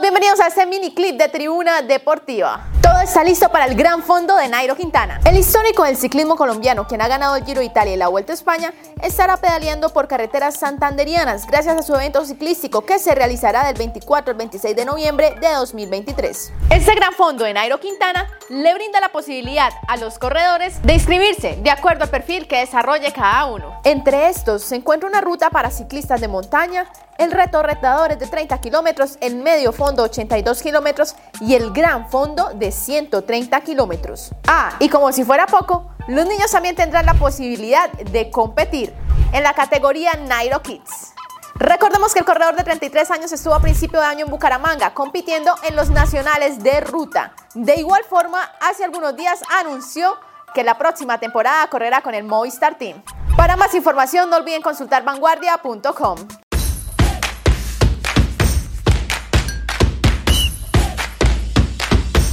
Bienvenidos a este mini clip de Tribuna Deportiva. Todo está listo para el gran fondo de Nairo Quintana. El histórico del ciclismo colombiano, quien ha ganado el Giro de Italia y la Vuelta a España, estará pedaleando por carreteras santanderianas gracias a su evento ciclístico que se realizará del 24 al 26 de noviembre de 2023. Este gran fondo de Nairo Quintana le brinda la posibilidad a los corredores de inscribirse de acuerdo al perfil que desarrolle cada uno. Entre estos se encuentra una ruta para ciclistas de montaña, el reto retadores de 30 kilómetros, el medio fondo 82 kilómetros y el gran fondo de 130 kilómetros. Ah, y como si fuera poco, los niños también tendrán la posibilidad de competir en la categoría Nairo Kids. Recordemos que el corredor de 33 años estuvo a principio de año en Bucaramanga compitiendo en los nacionales de ruta. De igual forma, hace algunos días anunció que la próxima temporada correrá con el Movistar Team. Para más información no olviden consultar vanguardia.com.